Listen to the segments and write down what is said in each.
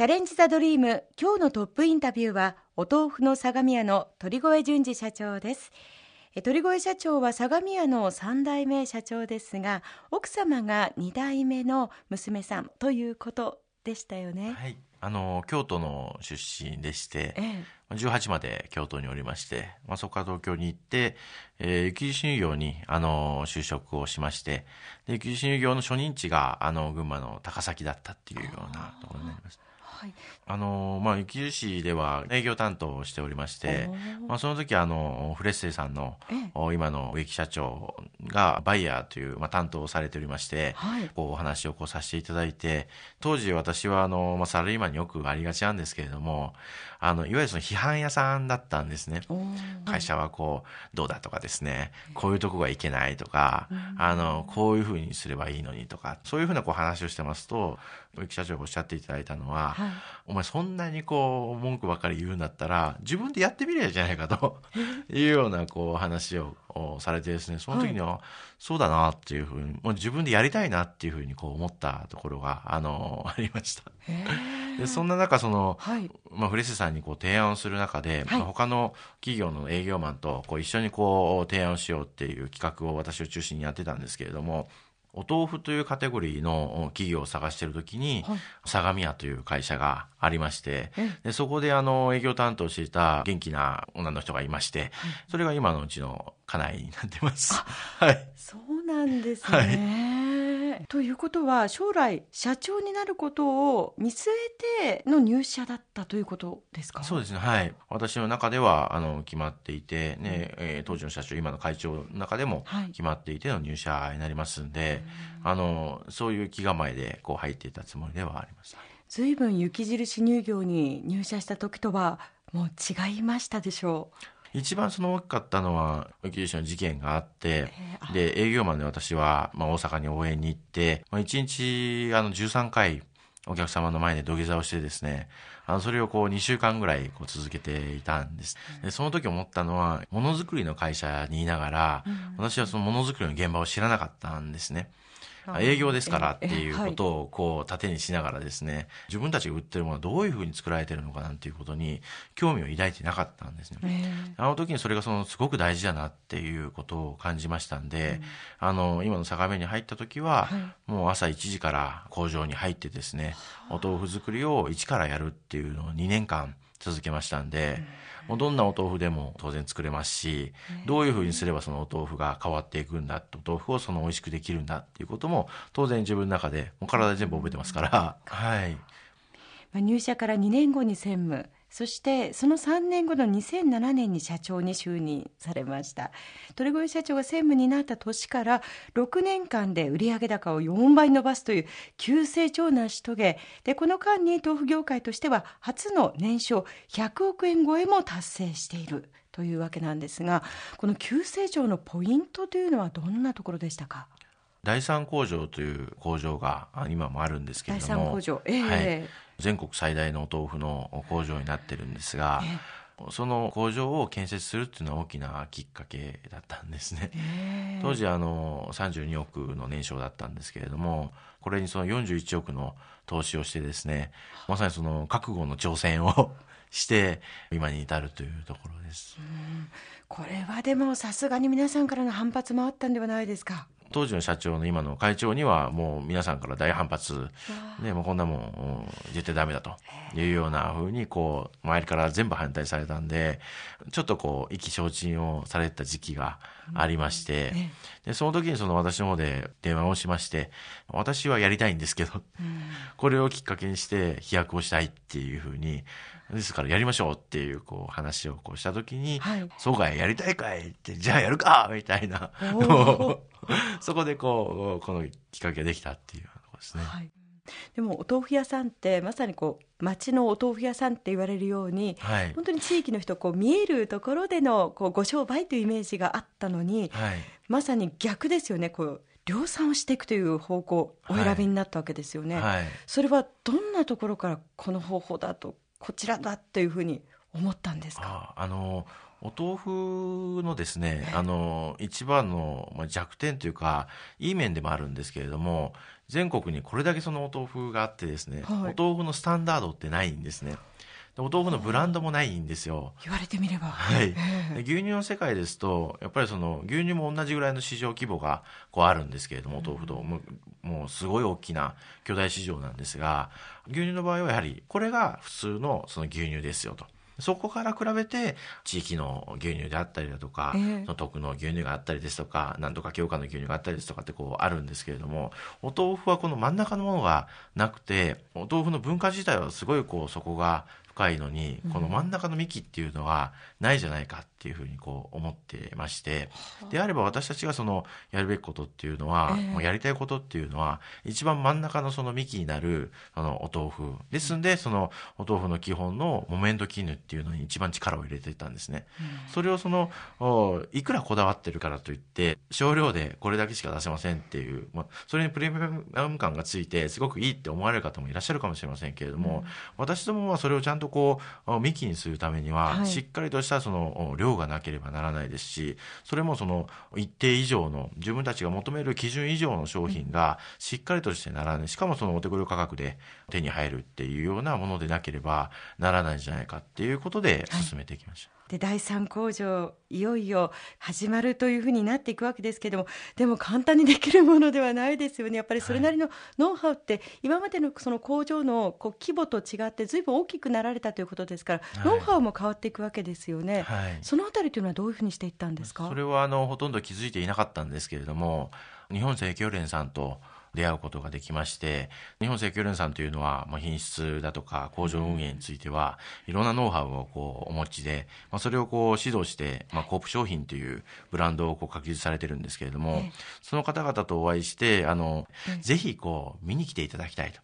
チャレンジ・ザ・ドリーム今日のトップインタビューはお豆腐の相模屋の鳥越淳二社長です。鳥越社長は相模屋の3代目社長ですが奥様が2代目の娘さんということでしたよね。はい。あの京都の出身でして、ええ、18まで京都におりまして、まあ、そこから東京に行って、えー、雪印乳業にあの就職をしましてで雪印乳業の初任地があの群馬の高崎だったっていうようなところになります。はい、あのまあ、雪印市では営業担当をしておりまして、まあ、その時あのフレッセさんの今の植木社長がバイヤーという、まあ、担当をされておりまして、はい、こうお話をこうさせていただいて当時私はあの、まあ、サラリーマンによくありがちなんですけれどもあのいわゆるその批判屋さんだったんですね。会社はこうどうだとかですね。こういうとこがいけないとか、あのこういうふうにすればいいのにとかそういうふうなこう話をしてますと植木社長がおっしゃっていただいたのは、はい、お前そんなにこう文句ばかり言うんだったら自分でやってみればいいじゃないかと いうようなこう話をされてですねその時には、はい、そうだなっていうふうにもう自分でやりたいなっていうふうにこう思ったところがあの ありました。でそんな中その、はい、まあ、フレッセさんにこう提案をする中で、はい、他の企業の営業マンとこう一緒にこう提案をしようっていう企画を私を中心にやってたんですけれどもお豆腐というカテゴリーの企業を探しているときに、はい、相模屋という会社がありまして、でそこであの営業担当していた元気な女の人がいまして、それが今のうちの家内になってます。はい。そうなんですね。はいということは将来社長になることを見据えての入社だったということですか？そうですね。はい。私の中ではあの決まっていて、ねえー、当時の社長今の会長の中でも決まっていての入社になりますんで、はい、あのそういう気構えでこう入っていたつもりではあります。随分雪印乳業に入社した時とはもう違いましたでしょう一番その大きかったのは、雪印の事件があって、で、営業マンで私は、まあ、大阪に応援に行って、まあ、1日、あの、13回、お客様の前で土下座をしてですね、あの、それをこう2週間ぐらいこう続けていたんです。で、その時思ったのは、ものづくりの会社にいながら、私はそのものづくりの現場を知らなかったんですね。営業ですからっていうことをこう盾にしながらですね、自分たちが売ってるものはどういうふうに作られてるのかなんていうことに興味を抱いてなかったんですね。あの時にそれがそのすごく大事だなっていうことを感じましたんで、あの今の坂目に入った時は、もう朝1時から工場に入ってですね、お豆腐作りを一からやるっていうのを2年間続けましたんで、もうどんなお豆腐でも当然作れますし、どういうふうにすればそのお豆腐が変わっていくんだ、お豆腐をその美味しくできるんだっていうことも、当然自分の中で、もう体で全部覚えてますから、はい。入社から2年後に専務、そしてその3年後の2007年に社長に就任されました。鳥越社長が専務になった年から6年間で売上高を4倍伸ばすという急成長を成し遂げ。でこの間に豆腐業界としては初の年商100億円超えも達成している。というわけなんですがこの急成長のポイントというのはどんなところでしたか？第三工場という工場が今もあるんですけれども第三工場、えー、はい全国最大のお豆腐の工場になってるんですが、その工場を建設するっていうのは大きなきっかけだったんですね。当時あの32億の年商だったんですけれども、これにその41億の投資をしてですね、まさにその覚悟の挑戦を して今に至るというところです。これはでもさすがに皆さんからの反発もあったんではないですか？当時の社長の今の会長にはもう皆さんから大反発。でもうこんなもん絶対ダメだと。いうようなふうにこう周りから全部反対されたんでちょっとこう意気消沈をされた時期がありまして、でその時にその私の方で電話をしまして私はやりたいんですけど、これをきっかけにして飛躍をしたいっていうふうにですからやりましょうっていうこう話をこうした時に、はい、そうかいやりたいかいってじゃあやるかみたいな そこでこうこのきっかけができたっていうところですね。はい。でもお豆腐屋さんってまさにこう町のお豆腐屋さんって言われるように、はい、本当に地域の人こう見えるところでのこうご商売というイメージがあったのに、はい、まさに逆ですよね。こう量産をしていくという方向お選びになったわけですよね、はい、それはどんなところからこの方法だとこちらだというふうに思ったんですか？あのお豆腐のですね、あの、一番の弱点というか、いい面でもあるんですけれども、全国にこれだけそのお豆腐があってですね、はい、お豆腐のスタンダードってないんですね。お豆腐のブランドもないんですよ。言われてみれば。はい。牛乳の世界ですと、やっぱりその牛乳も同じぐらいの市場規模がこうあるんですけれども、お豆腐と、もうもうすごい大きな巨大市場なんですが、牛乳の場合はやはりこれが普通のその牛乳ですよと。そこから比べて、地域の牛乳であったりだとか、えー、その特の牛乳があったりですとか、なんとか強化の牛乳があったりですとかってこうあるんですけれども、お豆腐はこの真ん中のものがなくて、お豆腐の文化自体はすごいこうそこが深いのに、この真ん中の幹っていうのはないじゃないかっていうふうにこう思ってまして、であれば私たちがそのやるべきことっていうのは、えー、やりたいことっていうのは、一番真ん中のその幹になるあのお豆腐。ですんで、そのお豆腐の基本の木綿と絹っていうのに一番力を入れていたんですね。うん、それをその、いくらこだわってるからといって、少量でこれだけしか出せませんっていう、まあ、それにプレミアム感がついて、すごくいいって思われる方もいらっしゃるかもしれませんけれども、うん、私どもはそれをちゃんとこう幹にするためには、しっかりとしたその量がなければならないですしそれもその一定以上の自分たちが求める基準以上の商品がしっかりとしてならない。しかもそのお手頃価格で手に入るっていうようなものでなければならないんじゃないかっていうことで進めていきました。はいで第三工場いよいよ始まるというふうになっていくわけですけどもでも簡単にできるものではないですよね。やっぱりそれなりのノウハウって、はい、今までのその工場のこう規模と違ってずいぶん大きくなられたということですから、はい、ノウハウも変わっていくわけですよね、はい、そのあたりというのはどういうふうにしていったんですか？それはあのほとんど気づいていなかったんですけれども日本生協連さんと出会うことができまして、日本生協連さんというのは、まあ、品質だとか工場運営については、いろんなノウハウをこうお持ちで、まあ、それをこう指導して、まあ、コープ商品というブランドをこう確立されてるんですけれども、その方々とお会いして、あの、ぜひこう見に来ていただきたいと。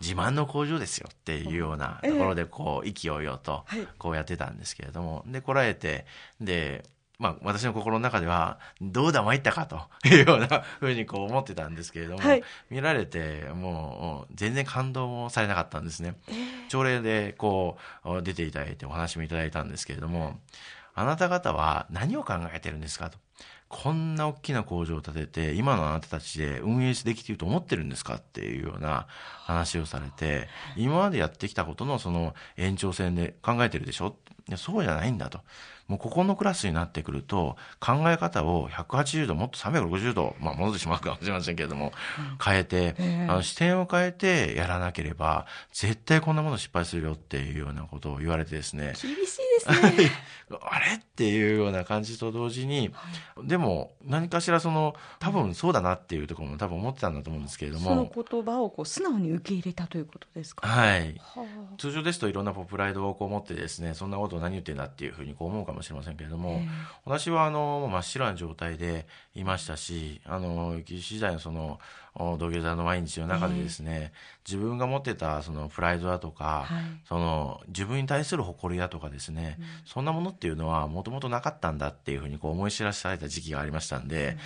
自慢の工場ですよっていうようなところでこう意気揚々とこうやってたんですけれども、で来られてでまあ、私の心の中では、どうだ参ったかというようなふうにこう思ってたんですけれども、はい、見られて、もう、全然感動もされなかったんですね。えー、朝礼でこう、出ていただいてお話もいただいたんですけれども、あなた方は何を考えてるんですかと。こんな大きな工場を建てて、今のあなたたちで運営できていると思ってるんですかっていうような話をされて、今までやってきたことのその延長線で考えてるでしょ？そうじゃないんだと。もうここのクラスになってくると、考え方を180度、もっと360度、まあ戻ってしまうかもしれませんけれども、変えて、あの視点を変えてやらなければ、絶対こんなもの失敗するよっていうようなことを言われてですね。厳しいですね。あれ？っていうような感じと同時に、はい、でも何かしらその、多分そうだなっていうところも多分思ってたんだと思うんですけれども。その言葉をこう素直に受け入れたということですか？はい。はあ、通常ですといろんなプライドをこう持ってですね、そんなことを何言ってんだっていうふうにこう思うかもしれませんけれども、私はあの、真っ白な状態でいましたし、あの、雪時代のその、土下座の毎日の中でですね、自分が持ってたそのプライドだとか、はい、その自分に対する誇りだとかですね、うん、そんなものっていうのはもともとなかったんだっていうふうにこう思い知らされた時期がありましたんで、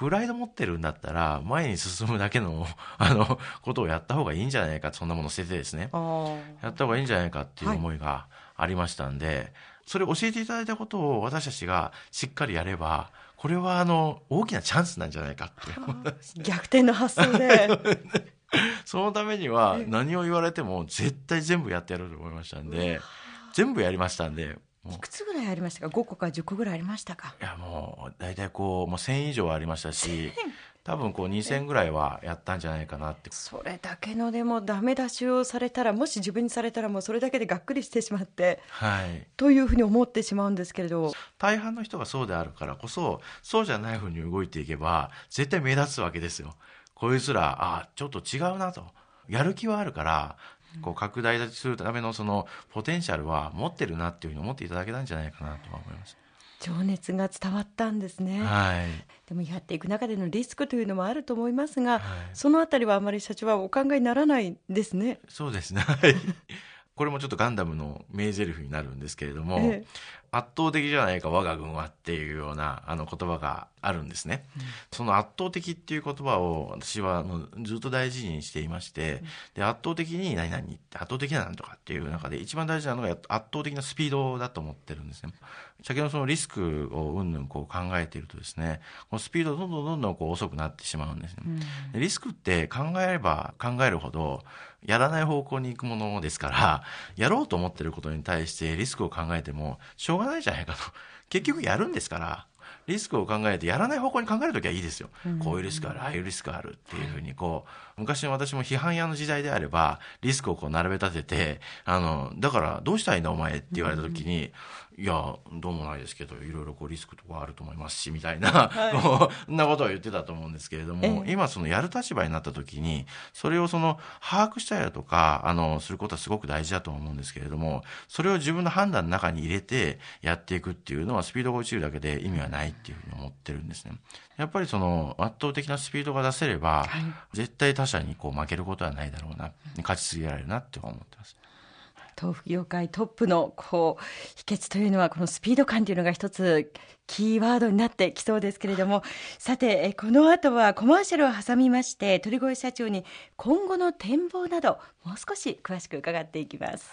うん、プライド持ってるんだったら前に進むだけの あのことをやった方がいいんじゃないかそんなもの捨ててですね。やった方がいいんじゃないかっていう思いがありましたんで、はい、それを教えていただいたことを私たちがしっかりやればこれはあの大きなチャンスなんじゃないかって。逆転の発想で。そのためには何を言われても絶対全部やってやろうと思いましたんで全部やりましたんでいくつぐらいありましたか？5個か10個ぐらいありましたか？いやもう大体こうもう1000以上ありましたし多分こう2000ぐらいはやったんじゃないかなって。それだけのでもダメ出しをされたらもし自分にされたらもうそれだけでがっくりしてしまって、はい、というふうに思ってしまうんですけれど。大半の人がそうであるからこそそうじゃないふうに動いていけば絶対目立つわけですよ。こいつらあちょっと違うなと。やる気はあるからこう拡大するためのそのポテンシャルは持ってるなっていうふうに思っていただけたんじゃないかなとは思います。情熱が伝わったんですね、はい、でもやっていく中でのリスクというのもあると思いますが、はい、そのあたりはあまり社長はお考えにならないですね。そうですね。はい。これもちょっとガンダムの名台詞になるんですけれども、ええ、圧倒的じゃないか我が軍はっていうようなあの言葉があるんですね、うん、その圧倒的っていう言葉を私はずっと大事にしていまして、うん、で圧倒的に何々って圧倒的ななんとかっていう中で一番大事なのが圧倒的なスピードだと思ってるんですね。先ほどそのリスクをうんぬんこう考えているとですねこのスピードどんどんどんどんこう遅くなってしまうんですね、うん、リスクって考えれば考えるほどやらない方向に行くものですからやろうと思ってることに対してリスクを考えてもしょうがないじゃないかと。結局やるんですからリスクを考えてやらない方向に考えるときはいいですよ、こういうリスクあるああいうリスクあるっていうふうにこう昔の私も批判屋の時代であればリスクをこう並べ立ててあのだからどうしたいんだお前って言われたときに、いやどうもないですけどいろいろこうリスクとかあると思いますしみたいな、はい、こんなことを言ってたと思うんですけれども、今そのやる立場になった時にそれをその把握したりだとかあのすることはすごく大事だと思うんですけれどもそれを自分の判断の中に入れてやっていくっていうのはスピードが落ちるだけで意味はないっていうふうに思ってるんですね。やっぱりその圧倒的なスピードが出せれば、はい、絶対他者にこう負けることはないだろうな勝ち続けられるなって思ってます。豆腐業界トップのこう秘訣というのはこのスピード感というのが一つキーワードになってきそうですけれどもさてこの後はコマーシャルを挟みまして鳥越社長に今後の展望などもう少し詳しく伺っていきます。